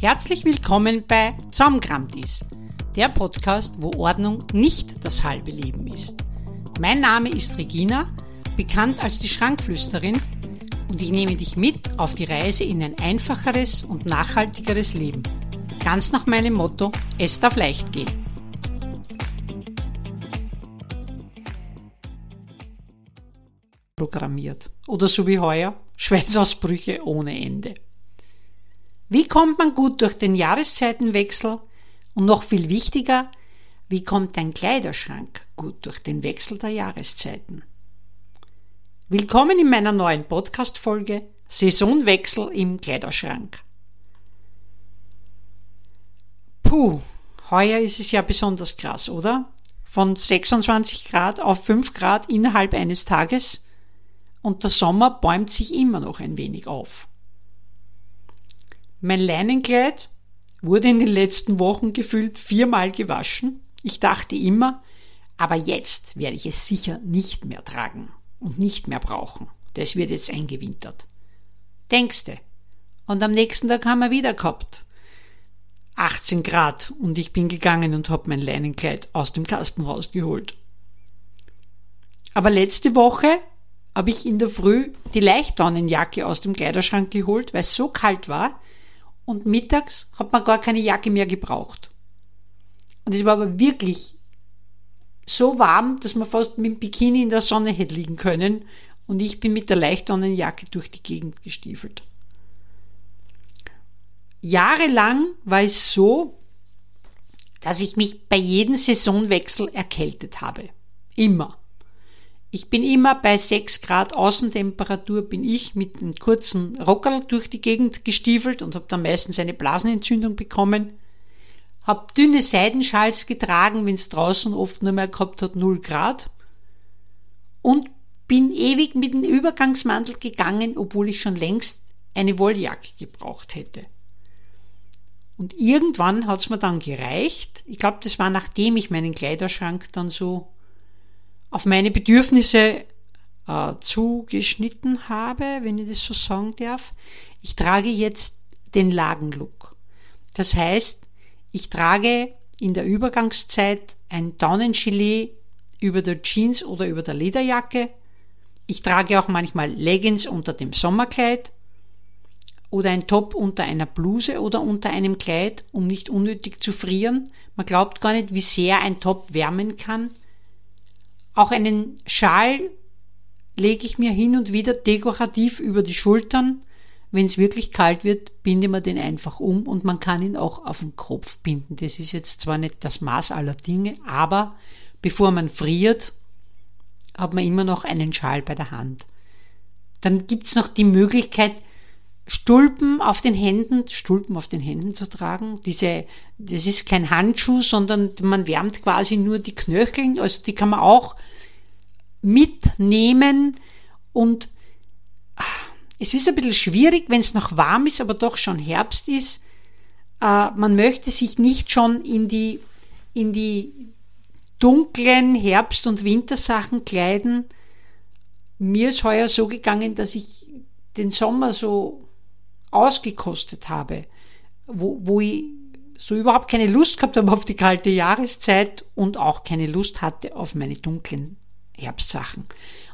Herzlich willkommen bei Zaumkramtis, der Podcast, wo Ordnung nicht das halbe Leben ist. Mein Name ist Regina, bekannt als die Schrankflüsterin, und ich nehme dich mit auf die Reise in ein einfacheres und nachhaltigeres Leben. Ganz nach meinem Motto, es darf leicht gehen. Programmiert. Oder so wie heuer, Schweißausbrüche ohne Ende. Wie kommt man gut durch den Jahreszeitenwechsel? Und noch viel wichtiger, wie kommt dein Kleiderschrank gut durch den Wechsel der Jahreszeiten? Willkommen in meiner neuen Podcast-Folge Saisonwechsel im Kleiderschrank. Puh, heuer ist es ja besonders krass, oder? Von 26 Grad auf 5 Grad innerhalb eines Tages und der Sommer bäumt sich immer noch ein wenig auf. Mein Leinenkleid wurde in den letzten Wochen gefühlt viermal gewaschen. Ich dachte immer, aber jetzt werde ich es sicher nicht mehr tragen und nicht mehr brauchen. Das wird jetzt eingewintert. Denkste. Und am nächsten Tag haben wir wieder gehabt. 18 Grad und ich bin gegangen und habe mein Leinenkleid aus dem Kasten rausgeholt. Aber letzte Woche habe ich in der Früh die Leichtdaunenjacke aus dem Kleiderschrank geholt, weil es so kalt war, und mittags hat man gar keine Jacke mehr gebraucht. Und es war aber wirklich so warm, dass man fast mit dem Bikini in der Sonne hätte liegen können und ich bin mit der Leichtdaunenjacke durch die Gegend gestiefelt. Jahrelang war es so, dass ich mich bei jedem Saisonwechsel erkältet habe. Immer. Ich bin immer bei 6 Grad Außentemperatur, bin ich mit einem kurzen Rockerl durch die Gegend gestiefelt und habe dann meistens eine Blasenentzündung bekommen. Hab dünne Seidenschals getragen, wenn es draußen oft nur mehr gehabt hat 0 Grad. Und bin ewig mit dem Übergangsmantel gegangen, obwohl ich schon längst eine Wolljacke gebraucht hätte. Und irgendwann hat's mir dann gereicht. Ich glaube, das war nachdem ich meinen Kleiderschrank dann so auf meine Bedürfnisse äh, zugeschnitten habe, wenn ich das so sagen darf. Ich trage jetzt den Lagenlook. Das heißt, ich trage in der Übergangszeit ein Daunengilet über der Jeans oder über der Lederjacke. Ich trage auch manchmal Leggings unter dem Sommerkleid oder ein Top unter einer Bluse oder unter einem Kleid, um nicht unnötig zu frieren. Man glaubt gar nicht, wie sehr ein Top wärmen kann. Auch einen Schal lege ich mir hin und wieder dekorativ über die Schultern. Wenn es wirklich kalt wird, binde man den einfach um und man kann ihn auch auf den Kopf binden. Das ist jetzt zwar nicht das Maß aller Dinge, aber bevor man friert, hat man immer noch einen Schal bei der Hand. Dann gibt's noch die Möglichkeit, Stulpen auf den Händen, Stulpen auf den Händen zu tragen. Diese, das ist kein Handschuh, sondern man wärmt quasi nur die Knöcheln, also die kann man auch mitnehmen und ah, es ist ein bisschen schwierig, wenn es noch warm ist, aber doch schon Herbst ist. Äh, man möchte sich nicht schon in die, in die dunklen Herbst- und Wintersachen kleiden. Mir ist heuer so gegangen, dass ich den Sommer so ausgekostet habe, wo, wo ich so überhaupt keine Lust gehabt habe auf die kalte Jahreszeit und auch keine Lust hatte auf meine dunklen Herbstsachen.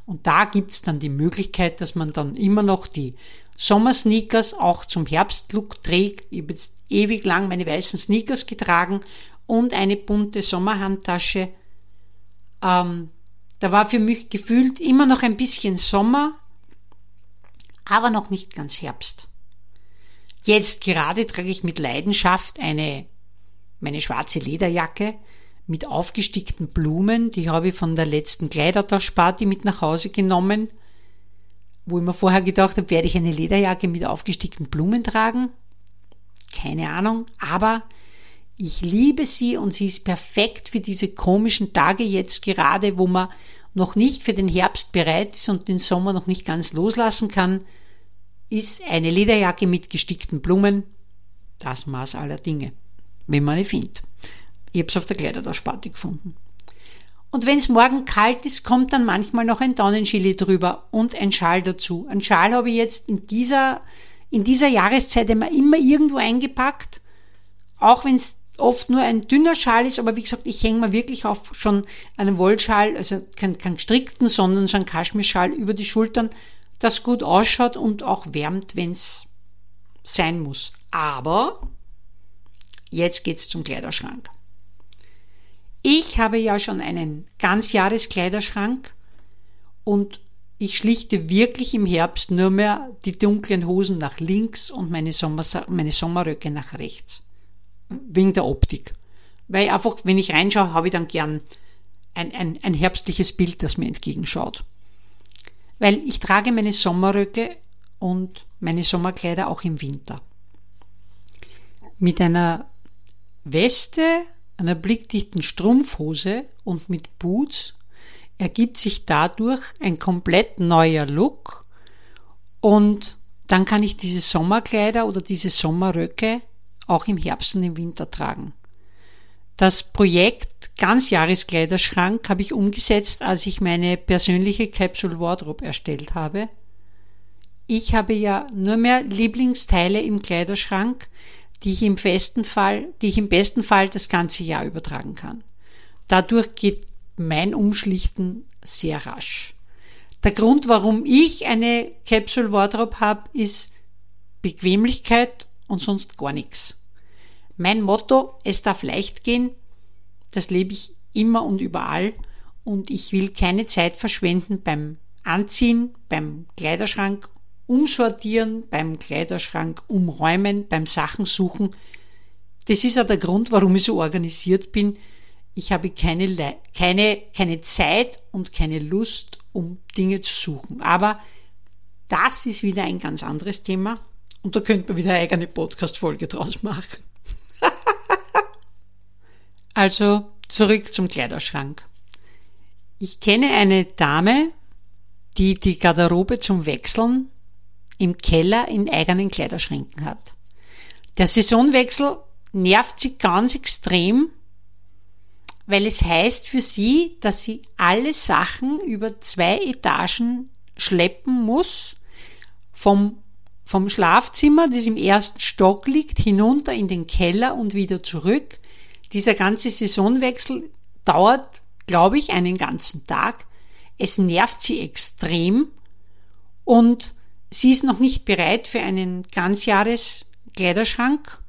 Und da gibt's dann die Möglichkeit, dass man dann immer noch die Sommersneakers auch zum Herbstlook trägt. Ich habe jetzt ewig lang meine weißen Sneakers getragen und eine bunte Sommerhandtasche. Ähm, da war für mich gefühlt immer noch ein bisschen Sommer, aber noch nicht ganz Herbst. Jetzt gerade trage ich mit Leidenschaft eine, meine schwarze Lederjacke mit aufgestickten Blumen. Die habe ich von der letzten Kleidertauschparty mit nach Hause genommen, wo ich mir vorher gedacht habe, werde ich eine Lederjacke mit aufgestickten Blumen tragen? Keine Ahnung, aber ich liebe sie und sie ist perfekt für diese komischen Tage jetzt gerade, wo man noch nicht für den Herbst bereit ist und den Sommer noch nicht ganz loslassen kann ist eine Lederjacke mit gestickten Blumen das Maß aller Dinge, wenn man eine findet. Ich habe es auf der Kleidertauschparty gefunden. Und wenn es morgen kalt ist, kommt dann manchmal noch ein Daunengilet drüber und ein Schal dazu. Ein Schal habe ich jetzt in dieser, in dieser Jahreszeit immer, immer irgendwo eingepackt, auch wenn es oft nur ein dünner Schal ist, aber wie gesagt, ich hänge mir wirklich auf schon einen Wollschal, also kein, kein gestrickten, sondern so einen Kaschmirschal über die Schultern, das gut ausschaut und auch wärmt, wenn es sein muss. Aber jetzt geht's zum Kleiderschrank. Ich habe ja schon einen Ganzjahreskleiderschrank und ich schlichte wirklich im Herbst nur mehr die dunklen Hosen nach links und meine, meine Sommerröcke nach rechts. Wegen der Optik. Weil einfach, wenn ich reinschaue, habe ich dann gern ein, ein, ein herbstliches Bild, das mir entgegenschaut. Weil ich trage meine Sommerröcke und meine Sommerkleider auch im Winter. Mit einer Weste, einer blickdichten Strumpfhose und mit Boots ergibt sich dadurch ein komplett neuer Look und dann kann ich diese Sommerkleider oder diese Sommerröcke auch im Herbst und im Winter tragen. Das Projekt Ganzjahreskleiderschrank habe ich umgesetzt, als ich meine persönliche Capsule Wardrobe erstellt habe. Ich habe ja nur mehr Lieblingsteile im Kleiderschrank, die ich im festen Fall, die ich im besten Fall das ganze Jahr übertragen kann. Dadurch geht mein Umschlichten sehr rasch. Der Grund, warum ich eine Capsule Wardrobe habe, ist Bequemlichkeit und sonst gar nichts. Mein Motto, es darf leicht gehen, das lebe ich immer und überall und ich will keine Zeit verschwenden beim Anziehen, beim Kleiderschrank umsortieren, beim Kleiderschrank umräumen, beim Sachen suchen. Das ist ja der Grund, warum ich so organisiert bin. Ich habe keine, keine, keine Zeit und keine Lust, um Dinge zu suchen. Aber das ist wieder ein ganz anderes Thema. Und da könnte man wieder eine eigene Podcast-Folge draus machen. Also zurück zum Kleiderschrank. Ich kenne eine Dame, die die Garderobe zum Wechseln im Keller in eigenen Kleiderschränken hat. Der Saisonwechsel nervt sie ganz extrem, weil es heißt für sie, dass sie alle Sachen über zwei Etagen schleppen muss, vom, vom Schlafzimmer, das im ersten Stock liegt, hinunter in den Keller und wieder zurück. Dieser ganze Saisonwechsel dauert, glaube ich, einen ganzen Tag. Es nervt sie extrem und sie ist noch nicht bereit für einen ganzjahres Kleiderschrank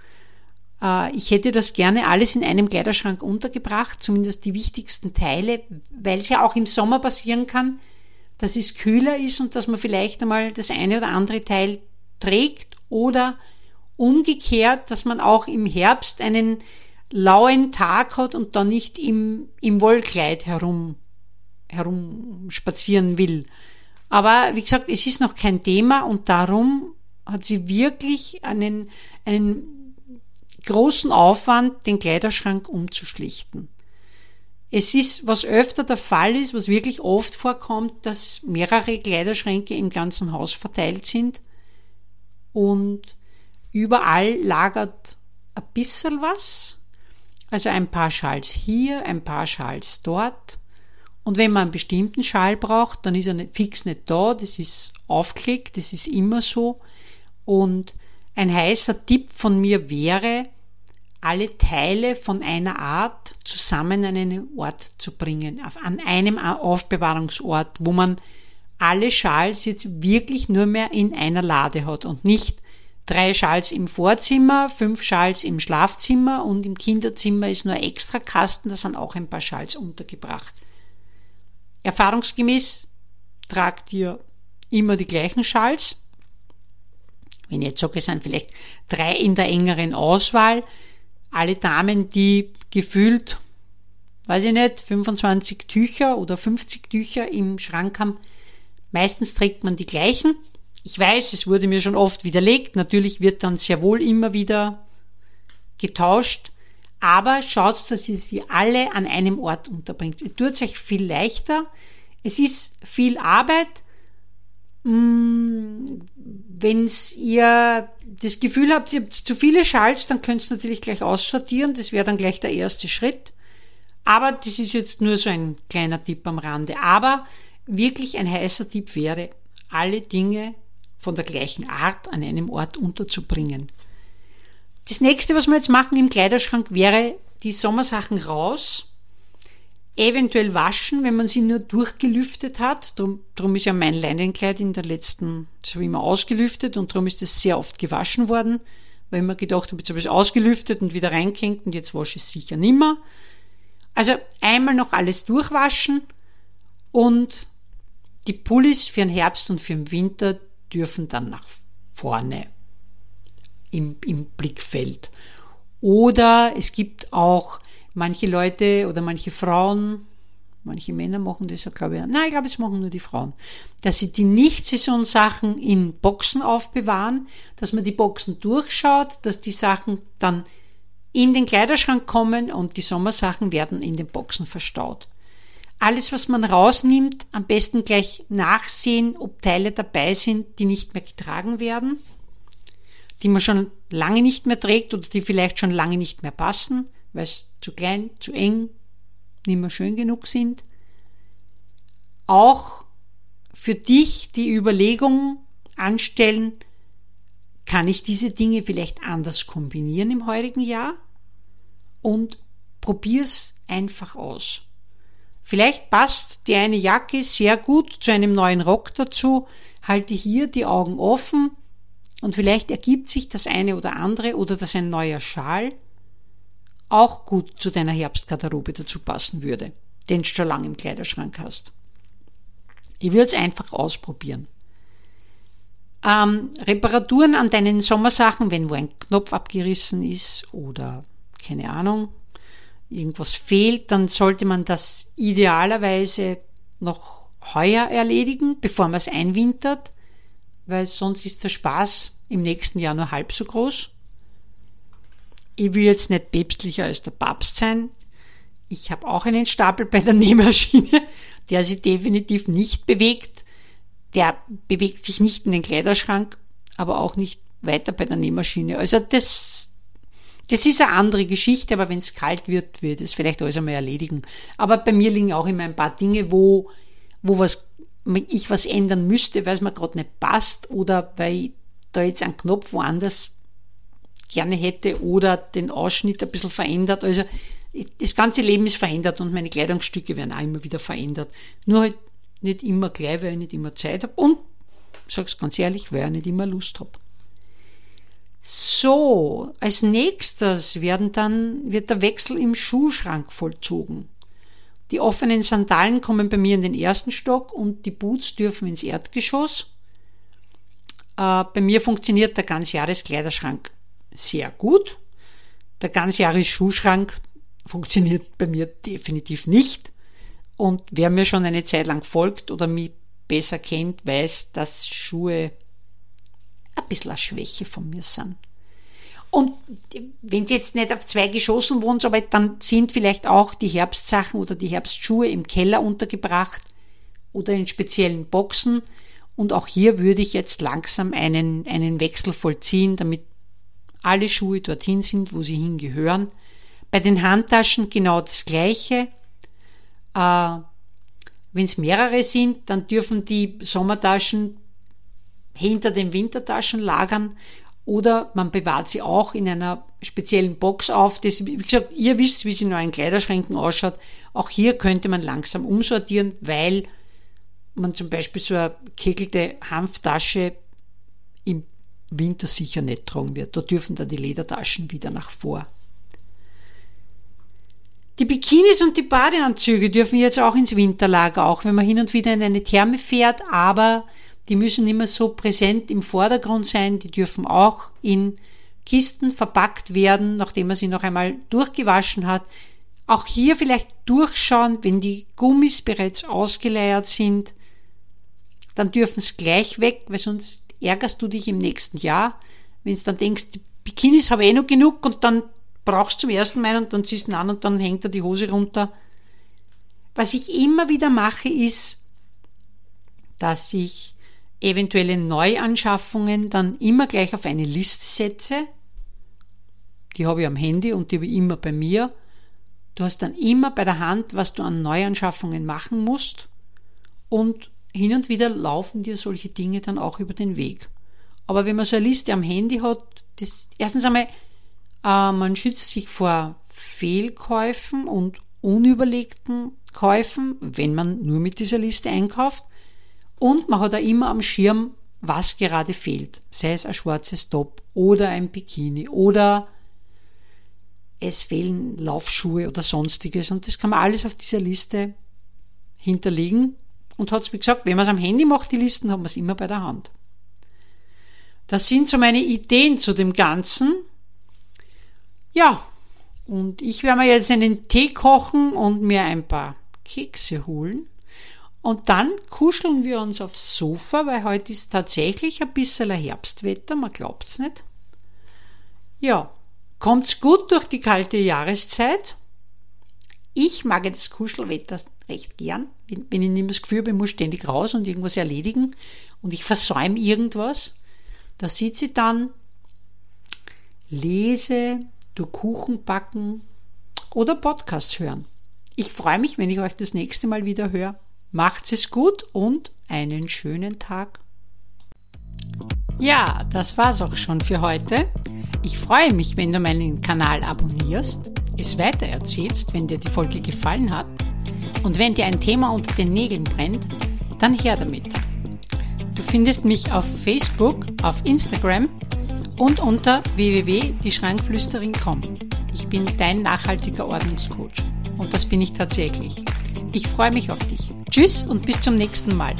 äh, ich hätte das gerne alles in einem Kleiderschrank untergebracht, zumindest die wichtigsten Teile, weil es ja auch im Sommer passieren kann, dass es kühler ist und dass man vielleicht einmal das eine oder andere Teil trägt oder umgekehrt, dass man auch im Herbst einen lauen Tag hat und dann nicht im, im Wollkleid herum, herum spazieren will. Aber wie gesagt, es ist noch kein Thema und darum hat sie wirklich einen, einen großen Aufwand, den Kleiderschrank umzuschlichten. Es ist, was öfter der Fall ist, was wirklich oft vorkommt, dass mehrere Kleiderschränke im ganzen Haus verteilt sind und überall lagert ein bisschen was, also ein paar Schals hier, ein paar Schals dort. Und wenn man einen bestimmten Schal braucht, dann ist er fix nicht da, das ist aufgelegt, das ist immer so. Und ein heißer Tipp von mir wäre, alle Teile von einer Art zusammen an einen Ort zu bringen, an einem Aufbewahrungsort, wo man alle Schals jetzt wirklich nur mehr in einer Lade hat und nicht drei Schals im Vorzimmer, fünf Schals im Schlafzimmer und im Kinderzimmer ist nur ein extra Kasten, da sind auch ein paar Schals untergebracht. Erfahrungsgemäß tragt ihr immer die gleichen Schals. Wenn ich jetzt sage, es sind vielleicht drei in der engeren Auswahl, alle Damen, die gefühlt, weiß ich nicht, 25 Tücher oder 50 Tücher im Schrank haben, meistens trägt man die gleichen. Ich weiß, es wurde mir schon oft widerlegt, natürlich wird dann sehr wohl immer wieder getauscht, aber schaut, dass ihr sie alle an einem Ort unterbringt. Ihr tut es euch viel leichter. Es ist viel Arbeit. Mm, Wenn ihr das Gefühl habt, ihr habt zu viele Schals, dann könnt ihr natürlich gleich aussortieren. Das wäre dann gleich der erste Schritt. Aber das ist jetzt nur so ein kleiner Tipp am Rande. Aber wirklich ein heißer Tipp wäre, alle Dinge von der gleichen Art an einem Ort unterzubringen. Das nächste, was wir jetzt machen im Kleiderschrank, wäre die Sommersachen raus, eventuell waschen, wenn man sie nur durchgelüftet hat. Drum, drum ist ja mein Leinenkleid in der letzten, das immer ausgelüftet und darum ist das sehr oft gewaschen worden, weil mir gedacht habe, jetzt habe ich es ausgelüftet und wieder reingehängt und jetzt wasche ich es sicher nimmer. Also einmal noch alles durchwaschen und die Pullis für den Herbst und für den Winter dürfen dann nach vorne im, im Blickfeld. Oder es gibt auch manche Leute oder manche Frauen, manche Männer machen das ja, glaube ich. Nein, ich glaube, es machen nur die Frauen. Dass sie die Nicht-Saison-Sachen in Boxen aufbewahren, dass man die Boxen durchschaut, dass die Sachen dann in den Kleiderschrank kommen und die Sommersachen werden in den Boxen verstaut. Alles, was man rausnimmt, am besten gleich nachsehen, ob Teile dabei sind, die nicht mehr getragen werden, die man schon lange nicht mehr trägt oder die vielleicht schon lange nicht mehr passen, weil es zu klein, zu eng, nicht mehr schön genug sind. Auch für dich die Überlegung anstellen, kann ich diese Dinge vielleicht anders kombinieren im heurigen Jahr? Und probier's einfach aus. Vielleicht passt die eine Jacke sehr gut zu einem neuen Rock dazu. Halte hier die Augen offen und vielleicht ergibt sich das eine oder andere oder das ein neuer Schal auch gut zu deiner Herbstgarderobe dazu passen würde, den du schon lange im Kleiderschrank hast. Ich würde es einfach ausprobieren. Ähm, Reparaturen an deinen Sommersachen, wenn wo ein Knopf abgerissen ist oder keine Ahnung, irgendwas fehlt, dann sollte man das idealerweise noch heuer erledigen, bevor man es einwintert, weil sonst ist der Spaß im nächsten Jahr nur halb so groß. Ich will jetzt nicht päpstlicher als der Papst sein. Ich habe auch einen Stapel bei der Nähmaschine, der sich definitiv nicht bewegt. Der bewegt sich nicht in den Kleiderschrank, aber auch nicht weiter bei der Nähmaschine. Also das, das ist eine andere Geschichte, aber wenn es kalt wird, wird es vielleicht alles einmal erledigen. Aber bei mir liegen auch immer ein paar Dinge, wo, wo was, ich was ändern müsste, weil es mir gerade nicht passt oder weil ich da jetzt einen Knopf woanders gerne hätte oder den Ausschnitt ein bisschen verändert. Also das ganze Leben ist verändert und meine Kleidungsstücke werden auch immer wieder verändert. Nur halt nicht immer gleich, weil ich nicht immer Zeit habe und, sag's ganz ehrlich, weil ich nicht immer Lust habe. So, als nächstes werden dann, wird der Wechsel im Schuhschrank vollzogen. Die offenen Sandalen kommen bei mir in den ersten Stock und die Boots dürfen ins Erdgeschoss. Äh, bei mir funktioniert der Ganzjahreskleiderschrank sehr gut. Der Ganzjahresschuhschrank funktioniert bei mir definitiv nicht. Und wer mir schon eine Zeit lang folgt oder mich besser kennt, weiß, dass Schuhe ein bisschen eine Schwäche von mir sind. Und wenn sie jetzt nicht auf zwei Geschossen wohnt, aber dann sind vielleicht auch die Herbstsachen oder die Herbstschuhe im Keller untergebracht oder in speziellen Boxen. Und auch hier würde ich jetzt langsam einen, einen Wechsel vollziehen, damit alle Schuhe dorthin sind, wo sie hingehören. Bei den Handtaschen genau das Gleiche. Äh, Wenn es mehrere sind, dann dürfen die Sommertaschen hinter den Wintertaschen lagern oder man bewahrt sie auch in einer speziellen Box auf. Das, wie gesagt, ihr wisst, wie sie in euren Kleiderschränken ausschaut. Auch hier könnte man langsam umsortieren, weil man zum Beispiel so eine kegelte Hanftasche im Winter sicher nicht tragen wird. Da dürfen dann die Ledertaschen wieder nach vor. Die Bikinis und die Badeanzüge dürfen jetzt auch ins Winterlager, auch wenn man hin und wieder in eine Therme fährt, aber die müssen mehr so präsent im Vordergrund sein, die dürfen auch in Kisten verpackt werden, nachdem man sie noch einmal durchgewaschen hat. Auch hier vielleicht durchschauen, wenn die Gummis bereits ausgeleiert sind, dann dürfen es gleich weg, weil sonst ärgerst du dich im nächsten Jahr, wenn du dann denkst, die Bikinis habe ich eh noch genug und dann brauchst du zum ersten Mal und dann ziehst du ihn an und dann hängt er die Hose runter. Was ich immer wieder mache, ist, dass ich eventuelle Neuanschaffungen dann immer gleich auf eine Liste setze. Die habe ich am Handy und die habe ich immer bei mir. Du hast dann immer bei der Hand, was du an Neuanschaffungen machen musst und hin und wieder laufen dir solche Dinge dann auch über den Weg. Aber wenn man so eine Liste am Handy hat, das, erstens einmal, äh, man schützt sich vor Fehlkäufen und unüberlegten Käufen, wenn man nur mit dieser Liste einkauft. Und man hat auch immer am Schirm, was gerade fehlt. Sei es ein schwarzes Top oder ein Bikini oder es fehlen Laufschuhe oder sonstiges. Und das kann man alles auf dieser Liste hinterlegen. Und hat es mir gesagt, wenn man es am Handy macht, die Listen, hat man es immer bei der Hand. Das sind so meine Ideen zu dem Ganzen. Ja, und ich werde mir jetzt einen Tee kochen und mir ein paar Kekse holen. Und dann kuscheln wir uns aufs Sofa, weil heute ist tatsächlich ein bisschen ein Herbstwetter, man glaubt's nicht. Ja, kommt's gut durch die kalte Jahreszeit. Ich mag das Kuschelwetter recht gern, wenn ich nicht das Gefühl habe, ich muss ständig raus und irgendwas erledigen und ich versäume irgendwas. Da sitze ich dann, lese, du Kuchen backen oder Podcasts hören. Ich freue mich, wenn ich euch das nächste Mal wieder höre. Macht's es gut und einen schönen Tag. Ja, das war's auch schon für heute. Ich freue mich, wenn du meinen Kanal abonnierst, es weitererzählst, wenn dir die Folge gefallen hat und wenn dir ein Thema unter den Nägeln brennt, dann her damit. Du findest mich auf Facebook, auf Instagram und unter www.dieschrankflüsterin.com. Ich bin dein nachhaltiger Ordnungscoach und das bin ich tatsächlich. Ich freue mich auf dich. Tschüss und bis zum nächsten Mal.